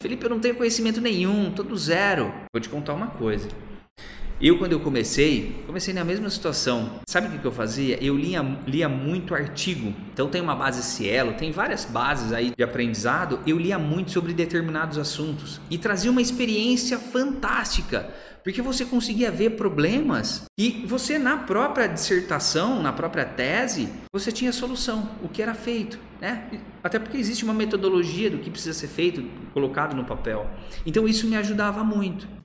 Felipe, eu não tenho conhecimento nenhum, tô do zero. Vou te contar uma coisa. Eu, quando eu comecei, comecei na mesma situação. Sabe o que, eu fazia? Eu lia, lia muito artigo. Então tem uma base Cielo, tem várias bases aí de aprendizado. Eu lia muito sobre determinados assuntos e trazia uma experiência fantástica. Porque você conseguia ver problemas e você na própria dissertação, na própria tese, você tinha solução, o que era feito, né? Até porque existe uma metodologia do que precisa ser feito, colocado no papel. Então isso me ajudava muito.